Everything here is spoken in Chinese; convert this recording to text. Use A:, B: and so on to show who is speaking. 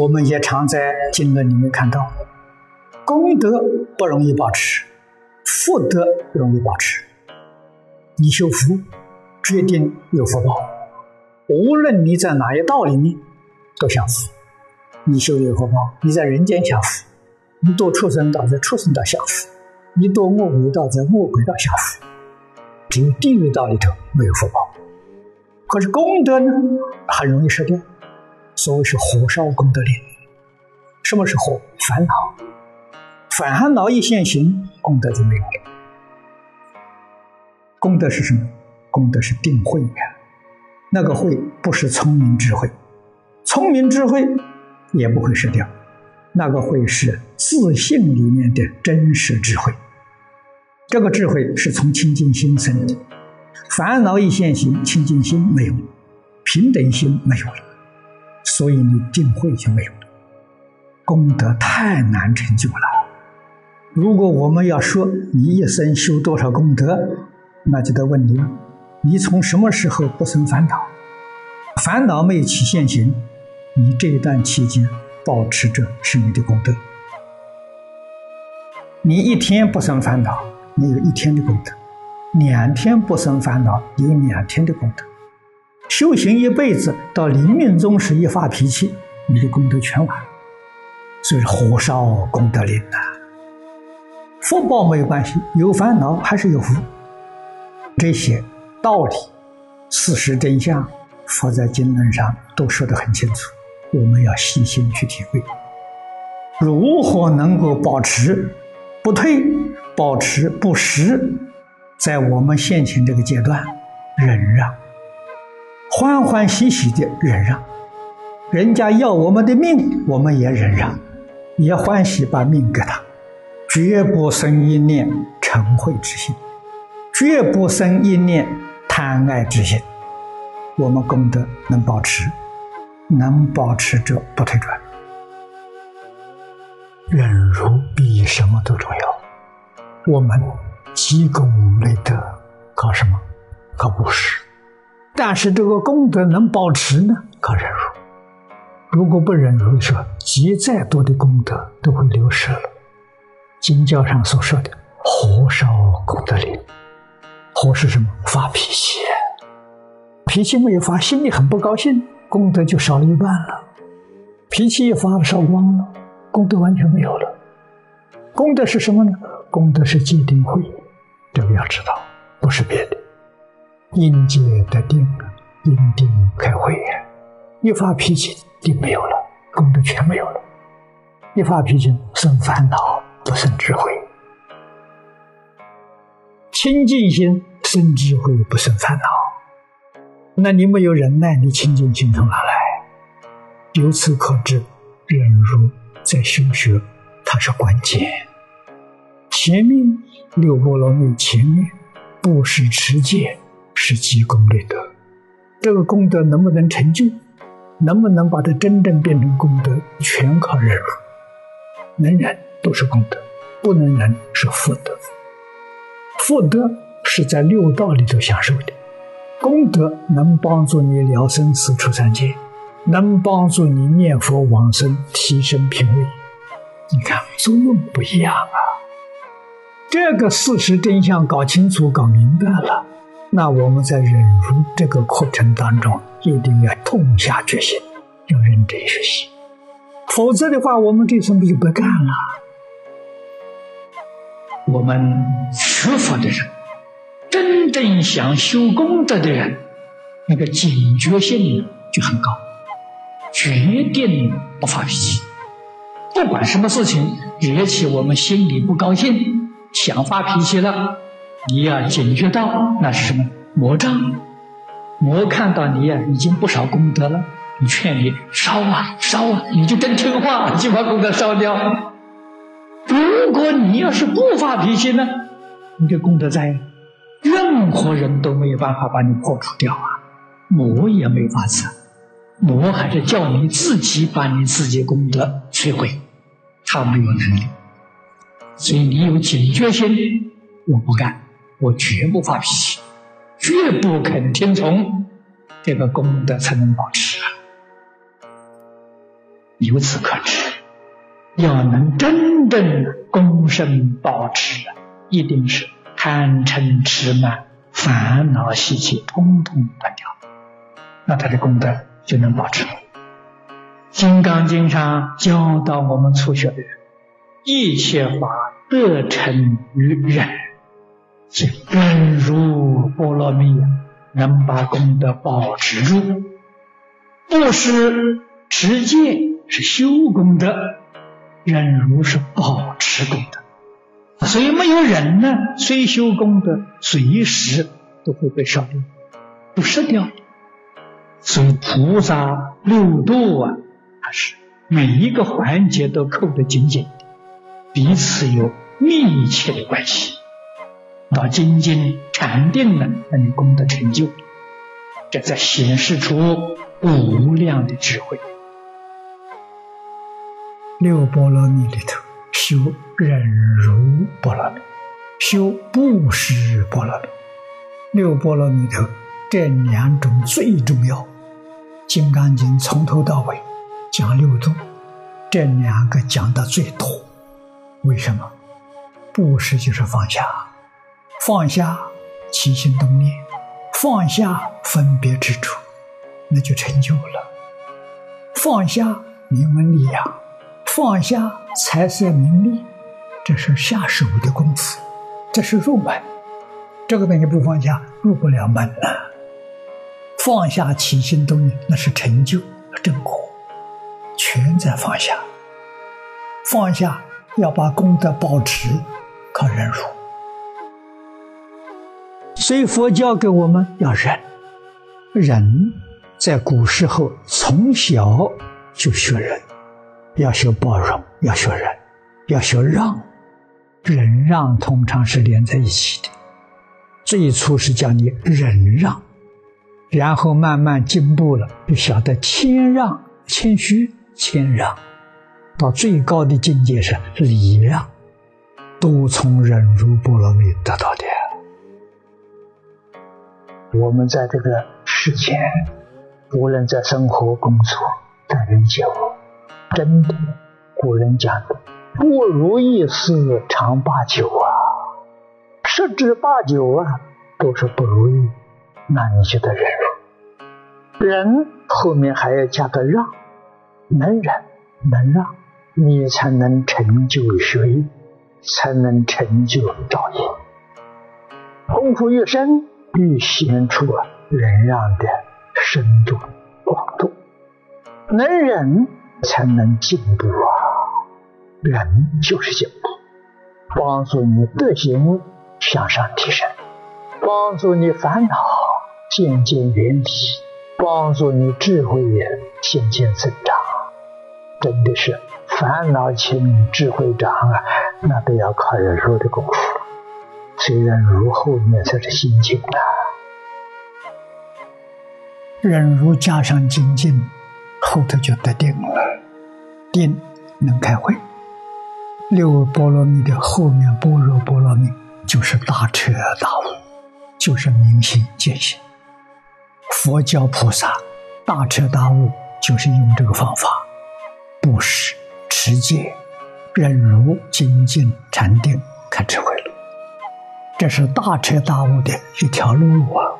A: 我们也常在经文里面看到，功德不容易保持，福德容易保持。你修福，决定有福报。无论你在哪一道里面，都享福。你修有福报，你在人间享福；你堕畜生道，在畜生道享福；你堕恶鬼道，在恶鬼道享福。只有地狱道里头没有福报。可是功德呢，很容易失掉。所谓是火烧功德林。什么是火？烦恼。烦恼一现行，功德就没有了。功德是什么？功德是定慧呀。那个慧不是聪明智慧，聪明智慧也不会失掉。那个慧是自信里面的真实智慧。这个智慧是从清净心生的。烦恼一现行，清净心没有了，平等心没有了，所以你定慧就没有了。功德太难成就了。如果我们要说你一生修多少功德？那就得问你：你从什么时候不生烦恼？烦恼没有起现行，你这一段期间保持着是你的功德。你一天不生烦恼，你有一天的功德；两天不生烦恼，有两天的功德。修行一辈子，到临命终时一发脾气，你的功德全完。所以火烧功德林呐，福报没有关系，有烦恼还是有福。这些道理、事实真相，佛在经论上都说得很清楚，我们要细心去体会。如何能够保持不退、保持不失？在我们现前这个阶段，忍让，欢欢喜喜的忍让。人家要我们的命，我们也忍让，也欢喜把命给他，绝不生一念嗔恚之心。绝不生一念贪爱之心，我们功德能保持，能保持着不退转。忍辱比什么都重要。我们积功累德，靠什么？靠布施。但是这个功德能保持呢？靠忍辱。如果不忍辱，说积再多的功德都会流失了。经教上所说的“火烧功德林”。火是什么？发脾气，脾气没有发，心里很不高兴，功德就少了一半了。脾气一发，烧光了，功德完全没有了。功德是什么呢？功德是戒定慧，这个要知道，不是别的。因戒得定，因定开慧。一发脾气，定没有了，功德全没有了。一发脾气生烦恼，不生智慧。清净心生智慧，不生烦恼。那你没有忍耐，你清净心从哪来？由此可知，忍辱在修学，它是关键。前面六波罗蜜，前面布施持戒是积功累德。这个功德能不能成就？能不能把它真正变成功德？全靠忍辱。能忍都是功德，不能忍是福德。福德是在六道里头享受的，功德能帮助你了生死出三界，能帮助你念佛往生提升品位。你看作用不一样啊！这个事实真相搞清楚、搞明白了，那我们在忍辱这个过程当中一定要痛下决心，要认真学习，否则的话，我们这生不就白干了？我们学佛的人，真正想修功德的人，那个警觉性就很高，决定不发脾气。不管什么事情惹起我们心里不高兴，想发脾气了，你要警觉到那是什么魔障。魔看到你呀，已经不少功德了，你劝你烧啊烧啊，你就真听话，就把功德烧掉。如果你要是不发脾气呢，你的功德在，任何人都没有办法把你破除掉啊，魔也没法子，魔还是叫你自己把你自己功德摧毁，他没有能力，所以你有警觉心，我不干，我绝不发脾气，绝不肯听从，这个功德才能保持啊。由此可知，要能真正功身保持，一定是贪嗔痴慢、烦恼习气通通断掉，那他的功德就能保持。《金刚经》上教导我们初学的人，一切法得成于忍，是忍辱波罗蜜啊，能把功德保持住，不是持戒。是修功德，忍辱是保持功德，所以没有忍呢，虽修功德，随时都会被烧掉，不失掉。所以菩萨六度啊，它是每一个环节都扣得紧紧的，彼此有密切的关系。到精进禅定了，那你功德成就，这在显示出无量的智慧。六波罗蜜里头，修忍辱波罗蜜，修布施波罗蜜。六波罗蜜里头这两种最重要，《金刚经》从头到尾讲六度，这两个讲的最多。为什么？布施就是放下，放下起心动念，放下分别执着，那就成就了。放下名闻利养。放下财色名利，这是下手的功夫，这是入门。这个东西不放下，入不了门呐。放下起心动念，那是成就正果，全在放下。放下要把功德保持，靠忍辱。所以佛教给我们要忍，忍在古时候从小就学忍。要学包容，要学忍，要学让，忍让通常是连在一起的。最初是叫你忍让，然后慢慢进步了，就晓得谦让、谦虚、谦让，到最高的境界是礼让，都从忍辱波罗蜜得到的。我们在这个世间，无论在生活、工作、待人接物。真的，古人讲的“不如意事常八九”啊，十之八九啊都是不如意，那你就得忍辱。忍后面还要加个让，能忍能让，你才能成就学业，才能成就道业。功夫越深，越显出忍让的深度广度，能忍。才能进步啊！忍就是进步，帮助你德行向上提升，帮助你烦恼渐渐远离，帮助你智慧也渐渐增长。真的是烦恼轻，智慧长啊！那都要靠忍辱的功夫。虽然如后面才是心境啊，忍辱加上精进。后头就得定了，定能开会。六波罗蜜的后面，般若波罗蜜就是大彻大悟，就是明心见性。佛教菩萨大彻大悟，就是用这个方法，布施、持戒、忍辱、精进、禅定，开智慧。这是大彻大悟的一条路啊。